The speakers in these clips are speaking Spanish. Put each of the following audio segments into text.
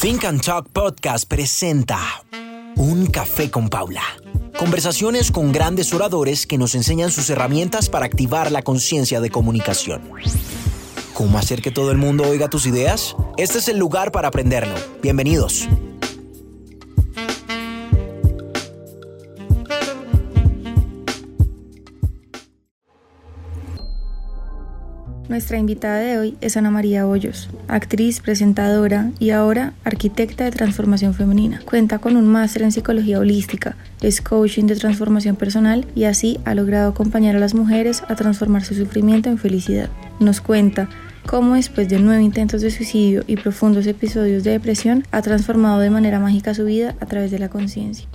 Think and Talk Podcast presenta Un Café con Paula. Conversaciones con grandes oradores que nos enseñan sus herramientas para activar la conciencia de comunicación. ¿Cómo hacer que todo el mundo oiga tus ideas? Este es el lugar para aprenderlo. Bienvenidos. Nuestra invitada de hoy es Ana María Hoyos, actriz, presentadora y ahora arquitecta de transformación femenina. Cuenta con un máster en psicología holística, es coaching de transformación personal y así ha logrado acompañar a las mujeres a transformar su sufrimiento en felicidad. Nos cuenta cómo después de nueve intentos de suicidio y profundos episodios de depresión ha transformado de manera mágica su vida a través de la conciencia.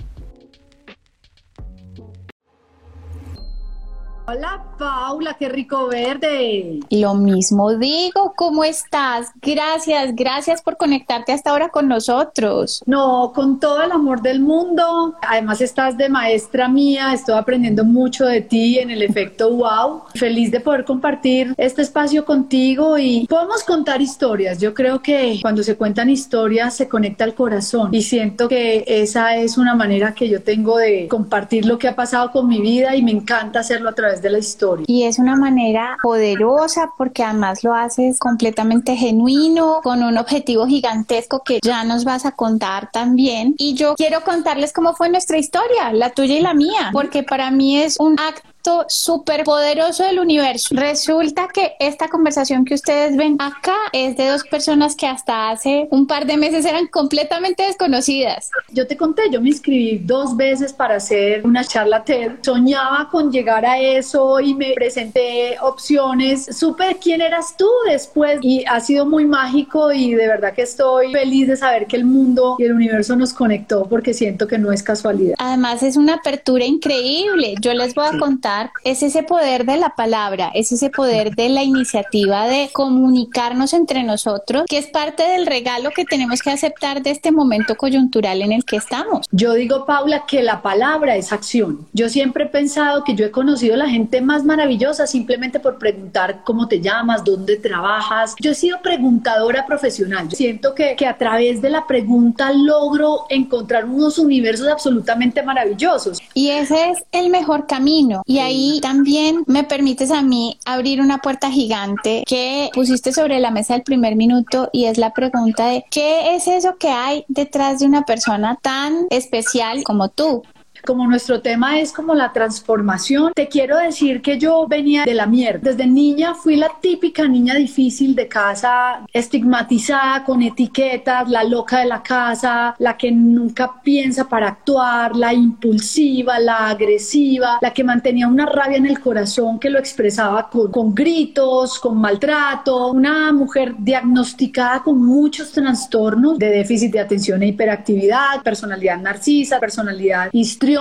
Hola Paula, qué rico verde. Lo mismo digo, ¿cómo estás? Gracias, gracias por conectarte hasta ahora con nosotros. No, con todo el amor del mundo. Además estás de maestra mía, estoy aprendiendo mucho de ti en el efecto wow. Feliz de poder compartir este espacio contigo y podemos contar historias. Yo creo que cuando se cuentan historias se conecta el corazón y siento que esa es una manera que yo tengo de compartir lo que ha pasado con mi vida y me encanta hacerlo a través de la historia. Y es una manera poderosa porque además lo haces completamente genuino, con un objetivo gigantesco que ya nos vas a contar también. Y yo quiero contarles cómo fue nuestra historia, la tuya y la mía, porque para mí es un acto súper poderoso del universo. Resulta que esta conversación que ustedes ven acá es de dos personas que hasta hace un par de meses eran completamente desconocidas. Yo te conté, yo me inscribí dos veces para hacer una charla TED. Soñaba con llegar a eso y me presenté opciones. Supe quién eras tú después y ha sido muy mágico y de verdad que estoy feliz de saber que el mundo y el universo nos conectó porque siento que no es casualidad. Además es una apertura increíble. Yo les voy a contar es ese poder de la palabra, es ese poder de la iniciativa de comunicarnos entre nosotros, que es parte del regalo que tenemos que aceptar de este momento coyuntural en el que estamos. Yo digo, Paula, que la palabra es acción. Yo siempre he pensado que yo he conocido a la gente más maravillosa simplemente por preguntar cómo te llamas, dónde trabajas. Yo he sido preguntadora profesional. Yo siento que, que a través de la pregunta logro encontrar unos universos absolutamente maravillosos. Y ese es el mejor camino. Y ahí también me permites a mí abrir una puerta gigante que pusiste sobre la mesa el primer minuto y es la pregunta de ¿qué es eso que hay detrás de una persona tan especial como tú? Como nuestro tema es como la transformación, te quiero decir que yo venía de la mierda. Desde niña fui la típica niña difícil de casa, estigmatizada con etiquetas, la loca de la casa, la que nunca piensa para actuar, la impulsiva, la agresiva, la que mantenía una rabia en el corazón que lo expresaba con, con gritos, con maltrato, una mujer diagnosticada con muchos trastornos de déficit de atención e hiperactividad, personalidad narcisa, personalidad histriónica,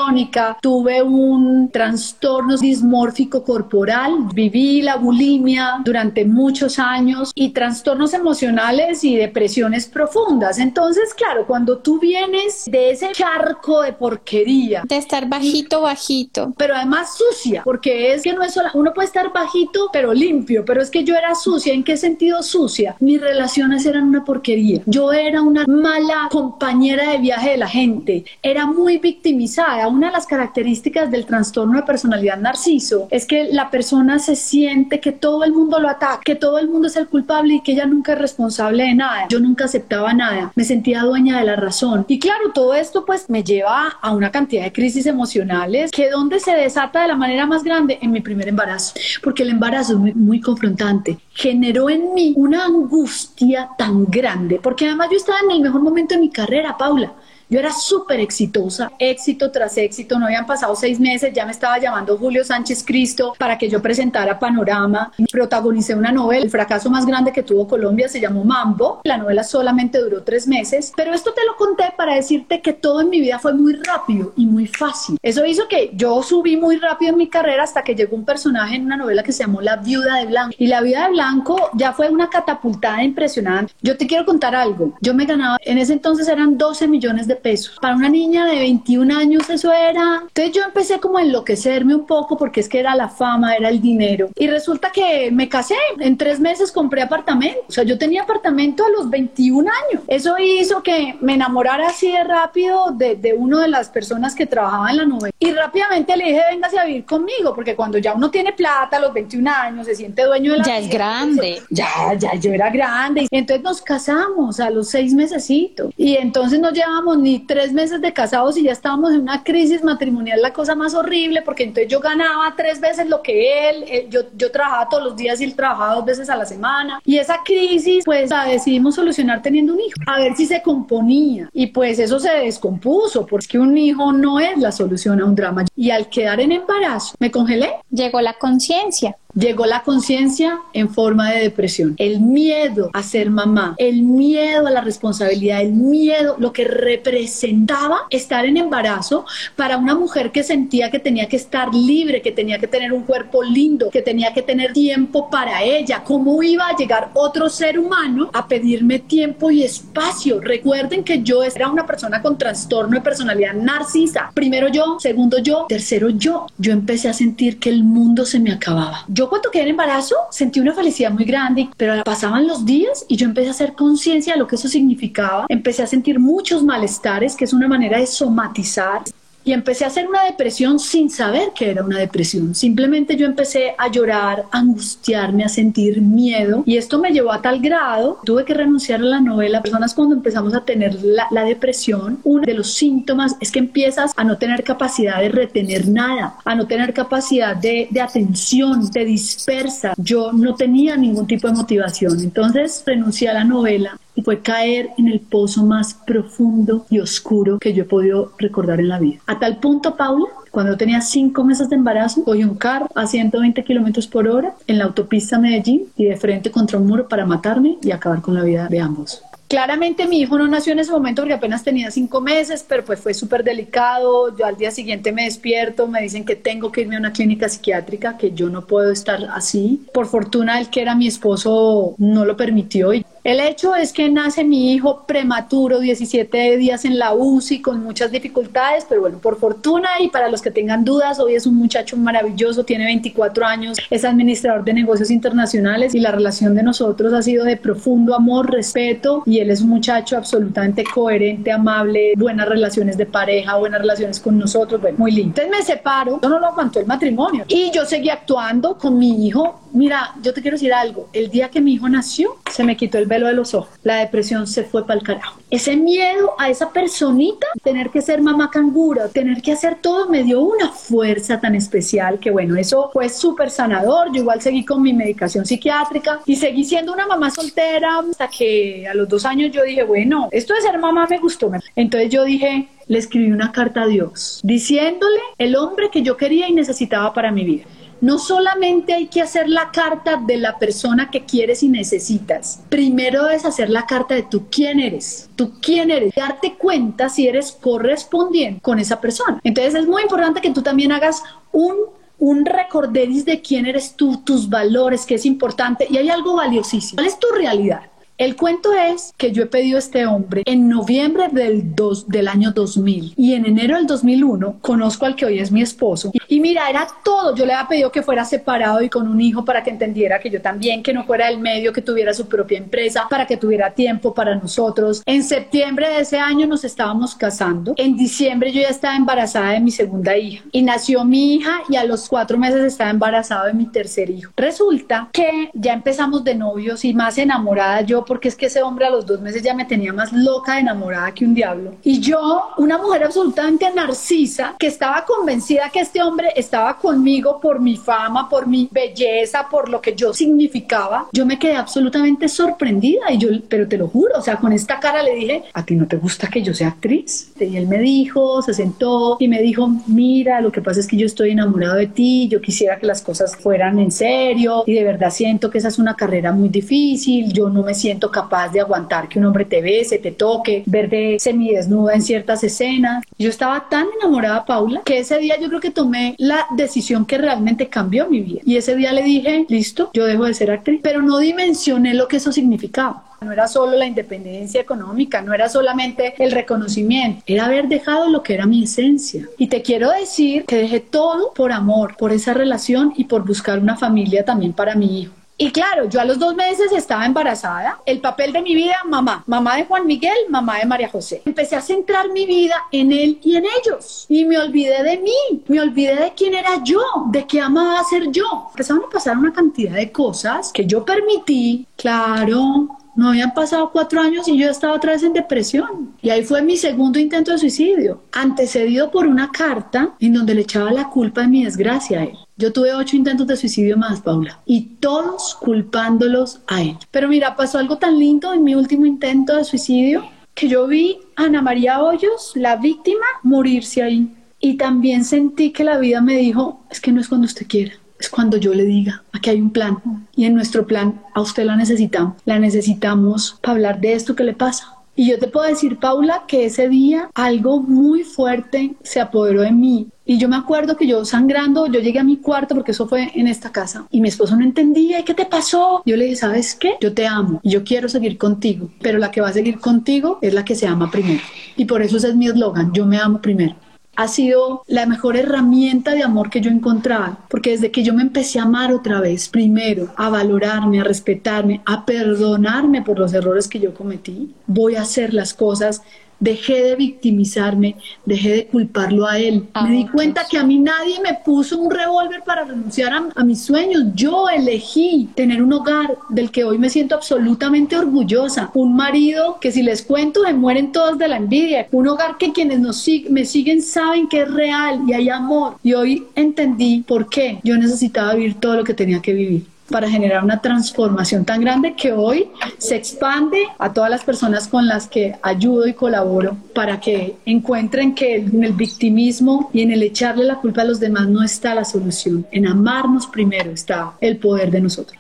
tuve un trastorno dismórfico corporal, viví la bulimia durante muchos años y trastornos emocionales y depresiones profundas. Entonces, claro, cuando tú vienes de ese charco de porquería, de estar bajito, bajito, pero además sucia, porque es que no es solo, uno puede estar bajito, pero limpio, pero es que yo era sucia. ¿En qué sentido sucia? Mis relaciones eran una porquería. Yo era una mala compañera de viaje de la gente, era muy victimizada una de las características del trastorno de personalidad narciso es que la persona se siente que todo el mundo lo ataca, que todo el mundo es el culpable y que ella nunca es responsable de nada. Yo nunca aceptaba nada, me sentía dueña de la razón. Y claro, todo esto pues me lleva a una cantidad de crisis emocionales que donde se desata de la manera más grande en mi primer embarazo, porque el embarazo es muy, muy confrontante. Generó en mí una angustia tan grande, porque además yo estaba en el mejor momento de mi carrera, Paula. Yo era súper exitosa, éxito tras éxito, no habían pasado seis meses, ya me estaba llamando Julio Sánchez Cristo para que yo presentara Panorama, protagonicé una novela, el fracaso más grande que tuvo Colombia se llamó Mambo, la novela solamente duró tres meses, pero esto te lo conté para decirte que todo en mi vida fue muy rápido y muy fácil. Eso hizo que yo subí muy rápido en mi carrera hasta que llegó un personaje en una novela que se llamó La Viuda de Blanco. Y La Viuda de Blanco ya fue una catapultada impresionante. Yo te quiero contar algo. Yo me ganaba, en ese entonces eran 12 millones de de peso. Para una niña de 21 años eso era... Entonces yo empecé como a enloquecerme un poco porque es que era la fama, era el dinero. Y resulta que me casé. En tres meses compré apartamento. O sea, yo tenía apartamento a los 21 años. Eso hizo que me enamorara así de rápido de, de una de las personas que trabajaba en la novela. Y rápidamente le dije, véngase a vivir conmigo, porque cuando ya uno tiene plata a los 21 años, se siente dueño de la Ya es grande. Ya, ya, yo era grande. Y entonces nos casamos a los seis mesecitos. Y entonces no llevábamos ni tres meses de casados y ya estábamos en una crisis matrimonial, la cosa más horrible, porque entonces yo ganaba tres veces lo que él, yo, yo trabajaba todos los días y él trabajaba dos veces a la semana. Y esa crisis, pues la decidimos solucionar teniendo un hijo, a ver si se componía. Y pues eso se descompuso, porque un hijo no es la solución a un drama. Y al quedar en embarazo, me congelé. Llegó la conciencia. Llegó la conciencia en forma de depresión, el miedo a ser mamá, el miedo a la responsabilidad, el miedo, lo que representaba estar en embarazo para una mujer que sentía que tenía que estar libre, que tenía que tener un cuerpo lindo, que tenía que tener tiempo para ella. ¿Cómo iba a llegar otro ser humano a pedirme tiempo y espacio? Recuerden que yo era una persona con trastorno de personalidad narcisa. Primero yo, segundo yo, tercero yo. Yo empecé a sentir que el mundo se me acababa. Cuando quedé en embarazo sentí una felicidad muy grande, pero pasaban los días y yo empecé a hacer conciencia de lo que eso significaba. Empecé a sentir muchos malestares, que es una manera de somatizar y empecé a hacer una depresión sin saber que era una depresión. Simplemente yo empecé a llorar, a angustiarme, a sentir miedo y esto me llevó a tal grado, tuve que renunciar a la novela. Personas cuando empezamos a tener la, depresión, uno de los síntomas es que empiezas a no tener capacidad de retener nada, a no tener capacidad de, de atención, te dispersa. Yo no tenía ningún tipo de motivación, entonces renuncié a la novela fue caer en el pozo más profundo y oscuro que yo he podido recordar en la vida. A tal punto, Paula, cuando tenía cinco meses de embarazo, cogí un carro a 120 kilómetros por hora en la autopista Medellín y de frente contra un muro para matarme y acabar con la vida de ambos. Claramente mi hijo no nació en ese momento porque apenas tenía cinco meses, pero pues fue súper delicado. Yo al día siguiente me despierto, me dicen que tengo que irme a una clínica psiquiátrica, que yo no puedo estar así. Por fortuna el que era mi esposo no lo permitió y el hecho es que nace mi hijo prematuro, 17 días en la UCI, con muchas dificultades, pero bueno, por fortuna y para los que tengan dudas, hoy es un muchacho maravilloso, tiene 24 años, es administrador de negocios internacionales y la relación de nosotros ha sido de profundo amor, respeto y él es un muchacho absolutamente coherente, amable, buenas relaciones de pareja, buenas relaciones con nosotros, bueno, muy lindo. Entonces me separo, yo no lo aguantó el matrimonio y yo seguí actuando con mi hijo. Mira, yo te quiero decir algo, el día que mi hijo nació, se me quitó el velo de los ojos. La depresión se fue para el carajo. Ese miedo a esa personita, tener que ser mamá cangura, tener que hacer todo, me dio una fuerza tan especial que bueno, eso fue súper sanador. Yo igual seguí con mi medicación psiquiátrica y seguí siendo una mamá soltera hasta que a los dos años yo dije, bueno, esto de ser mamá me gustó. Entonces yo dije, le escribí una carta a Dios diciéndole el hombre que yo quería y necesitaba para mi vida. No solamente hay que hacer la carta de la persona que quieres y necesitas. Primero es hacer la carta de tú quién eres. Tú quién eres. Darte cuenta si eres correspondiente con esa persona. Entonces es muy importante que tú también hagas un un recorderis de quién eres tú, tus valores, que es importante. Y hay algo valiosísimo. ¿Cuál es tu realidad? El cuento es que yo he pedido a este hombre en noviembre del, dos, del año 2000 y en enero del 2001 conozco al que hoy es mi esposo. Y, mira, era todo. Yo le había pedido que fuera separado y con un hijo para que entendiera que yo también, que no fuera del medio, que tuviera su propia empresa, para que tuviera tiempo para nosotros. En septiembre de ese año nos estábamos casando. En diciembre yo ya estaba embarazada de mi segunda hija y nació mi hija y a los cuatro meses estaba embarazada de mi tercer hijo. Resulta que ya empezamos de novios y más enamorada yo porque es que ese hombre a los dos meses ya me tenía más loca, enamorada que un diablo. Y yo, una mujer absolutamente narcisa, que estaba convencida que este hombre estaba conmigo por mi fama, por mi belleza, por lo que yo significaba, yo me quedé absolutamente sorprendida y yo, pero te lo juro, o sea, con esta cara le dije, ¿a ti no te gusta que yo sea actriz? Y él me dijo, se sentó y me dijo, mira, lo que pasa es que yo estoy enamorado de ti, yo quisiera que las cosas fueran en serio y de verdad siento que esa es una carrera muy difícil, yo no me siento capaz de aguantar que un hombre te bese, te toque, verte semidesnuda en ciertas escenas. Yo estaba tan enamorada, Paula, que ese día yo creo que tomé la decisión que realmente cambió mi vida. Y ese día le dije, listo, yo dejo de ser actriz, pero no dimensioné lo que eso significaba. No era solo la independencia económica, no era solamente el reconocimiento, era haber dejado lo que era mi esencia. Y te quiero decir que dejé todo por amor, por esa relación y por buscar una familia también para mi hijo. Y claro, yo a los dos meses estaba embarazada. El papel de mi vida, mamá. Mamá de Juan Miguel, mamá de María José. Empecé a centrar mi vida en él y en ellos. Y me olvidé de mí. Me olvidé de quién era yo, de qué amaba ser yo. Empezaron a pasar una cantidad de cosas que yo permití. Claro, no habían pasado cuatro años y yo estaba otra vez en depresión. Y ahí fue mi segundo intento de suicidio, antecedido por una carta en donde le echaba la culpa de mi desgracia a él. Yo tuve ocho intentos de suicidio más, Paula, y todos culpándolos a él. Pero mira, pasó algo tan lindo en mi último intento de suicidio que yo vi a Ana María Hoyos, la víctima, morirse ahí. Y también sentí que la vida me dijo, es que no es cuando usted quiera, es cuando yo le diga, aquí hay un plan. Y en nuestro plan a usted la necesitamos. La necesitamos para hablar de esto que le pasa. Y yo te puedo decir, Paula, que ese día algo muy fuerte se apoderó de mí. Y yo me acuerdo que yo sangrando, yo llegué a mi cuarto porque eso fue en esta casa y mi esposo no entendía, ¿y qué te pasó? Yo le dije, ¿sabes qué? Yo te amo y yo quiero seguir contigo, pero la que va a seguir contigo es la que se ama primero. Y por eso ese es mi eslogan, yo me amo primero ha sido la mejor herramienta de amor que yo he encontrado, porque desde que yo me empecé a amar otra vez, primero, a valorarme, a respetarme, a perdonarme por los errores que yo cometí, voy a hacer las cosas dejé de victimizarme, dejé de culparlo a él. me di cuenta que a mí nadie me puso un revólver para renunciar a, mis sueños. Yo elegí tener un hogar del que hoy me siento absolutamente orgullosa. Un marido que si les cuento se mueren todos de la envidia. Un hogar que quienes nos me siguen saben que es real y hay amor. Y hoy entendí por qué yo necesitaba vivir todo lo que tenía que vivir para generar una transformación tan grande que hoy se expande a todas las personas con las que ayudo y colaboro para que encuentren que en el victimismo y en el echarle la culpa a los demás no está la solución. En amarnos primero está el poder de nosotros.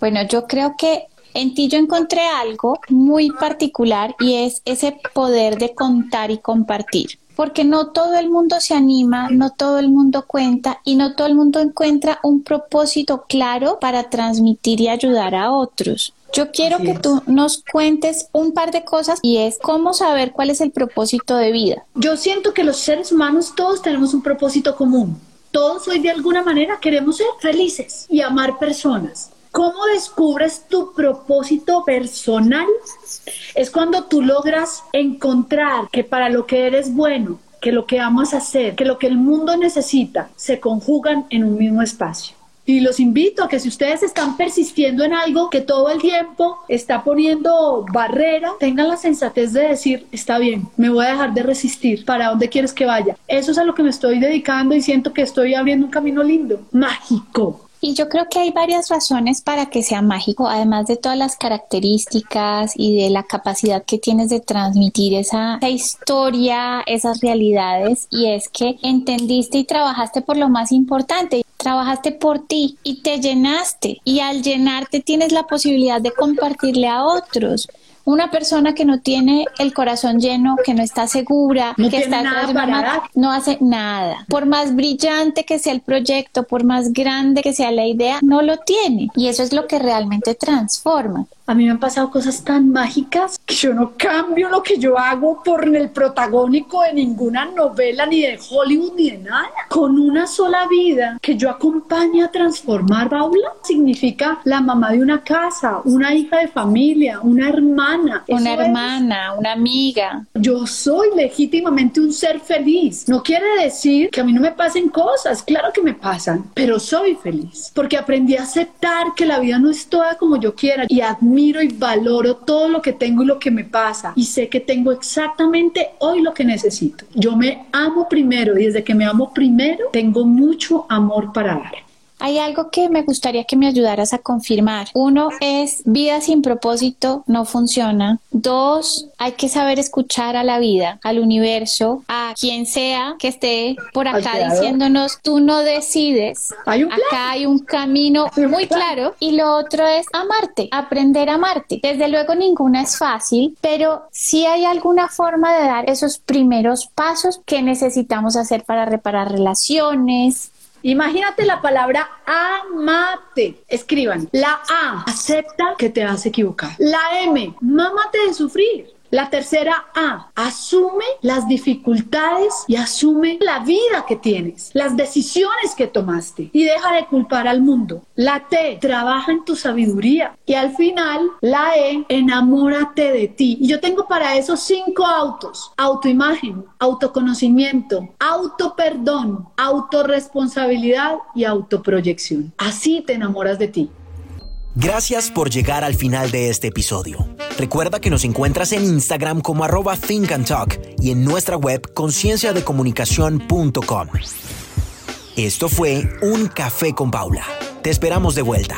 Bueno, yo creo que en ti yo encontré algo muy particular y es ese poder de contar y compartir porque no todo el mundo se anima, no todo el mundo cuenta y no todo el mundo encuentra un propósito claro para transmitir y ayudar a otros. Yo quiero que tú nos cuentes un par de cosas y es cómo saber cuál es el propósito de vida. Yo siento que los seres humanos todos tenemos un propósito común. Todos hoy de alguna manera queremos ser felices y amar personas. ¿Cómo descubres tu propósito personal? Es cuando tú logras encontrar que para lo que eres bueno, que lo que amas hacer, que lo que el mundo necesita, se conjugan en un mismo espacio. Y los invito a que si ustedes están persistiendo en algo que todo el tiempo está poniendo barrera, tengan la sensatez de decir, está bien, me voy a dejar de resistir, ¿para dónde quieres que vaya? Eso es a lo que me estoy dedicando y siento que estoy abriendo un camino lindo, mágico. Y yo creo que hay varias razones para que sea mágico, además de todas las características y de la capacidad que tienes de transmitir esa, historia, esas realidades, y es que entendiste y trabajaste por lo más importante, trabajaste por ti y te llenaste, y al llenarte tienes la posibilidad de compartirle a otros. Una persona que no tiene el corazón lleno, que no está segura, que está nada no hace nada. Por más brillante que sea el proyecto, por más grande que sea la idea, no lo tiene. Y eso es lo que realmente transforma. A mí me han pasado cosas tan mágicas que yo no cambio lo que yo hago por el protagónico de ninguna novela, ni de Hollywood, ni de nada. Con una sola vida que yo acompañe a transformar, Paula, significa la mamá de una casa, una hija de familia, una hermana. Una hermana, una amiga. Yo soy legítimamente un ser feliz. No quiere decir que a mí no me pasen cosas, claro que me pasan, pero soy feliz porque aprendí a aceptar que la vida no es toda como yo quiera y admiro miro y valoro todo lo que tengo y lo que me pasa y sé que tengo exactamente hoy lo que necesito. Yo me amo primero y desde que me amo primero tengo mucho amor para dar. Hay algo que me gustaría que me ayudaras a confirmar. Uno es vida sin propósito no funciona. Dos, hay que saber escuchar a la vida, al universo, a quien sea que esté por acá diciéndonos tú no decides. ¿Hay un Acá hay un camino muy claro. Y lo otro es amarte, aprender a amarte. Desde luego ninguna es fácil, pero sí hay alguna forma de dar esos primeros pasos que necesitamos hacer para reparar relaciones, Imagínate la palabra amate. Escriban. La A, acepta que te has equivocado. La M, mámate de sufrir. La tercera A, asume las dificultades y asume la vida que tienes, las decisiones que tomaste y deja de culpar al mundo. La T, trabaja en tu sabiduría. Y al final, la E, enamórate de ti. Y yo tengo para eso cinco autos. Autoimagen, autoconocimiento, autoperdón, autorresponsabilidad y autoproyección. Así te enamoras de ti. Gracias por llegar al final de este episodio. Recuerda que nos encuentras en Instagram como arroba Think and Talk y en nuestra web concienciadecomunicación.com. Esto fue Un Café con Paula. Te esperamos de vuelta.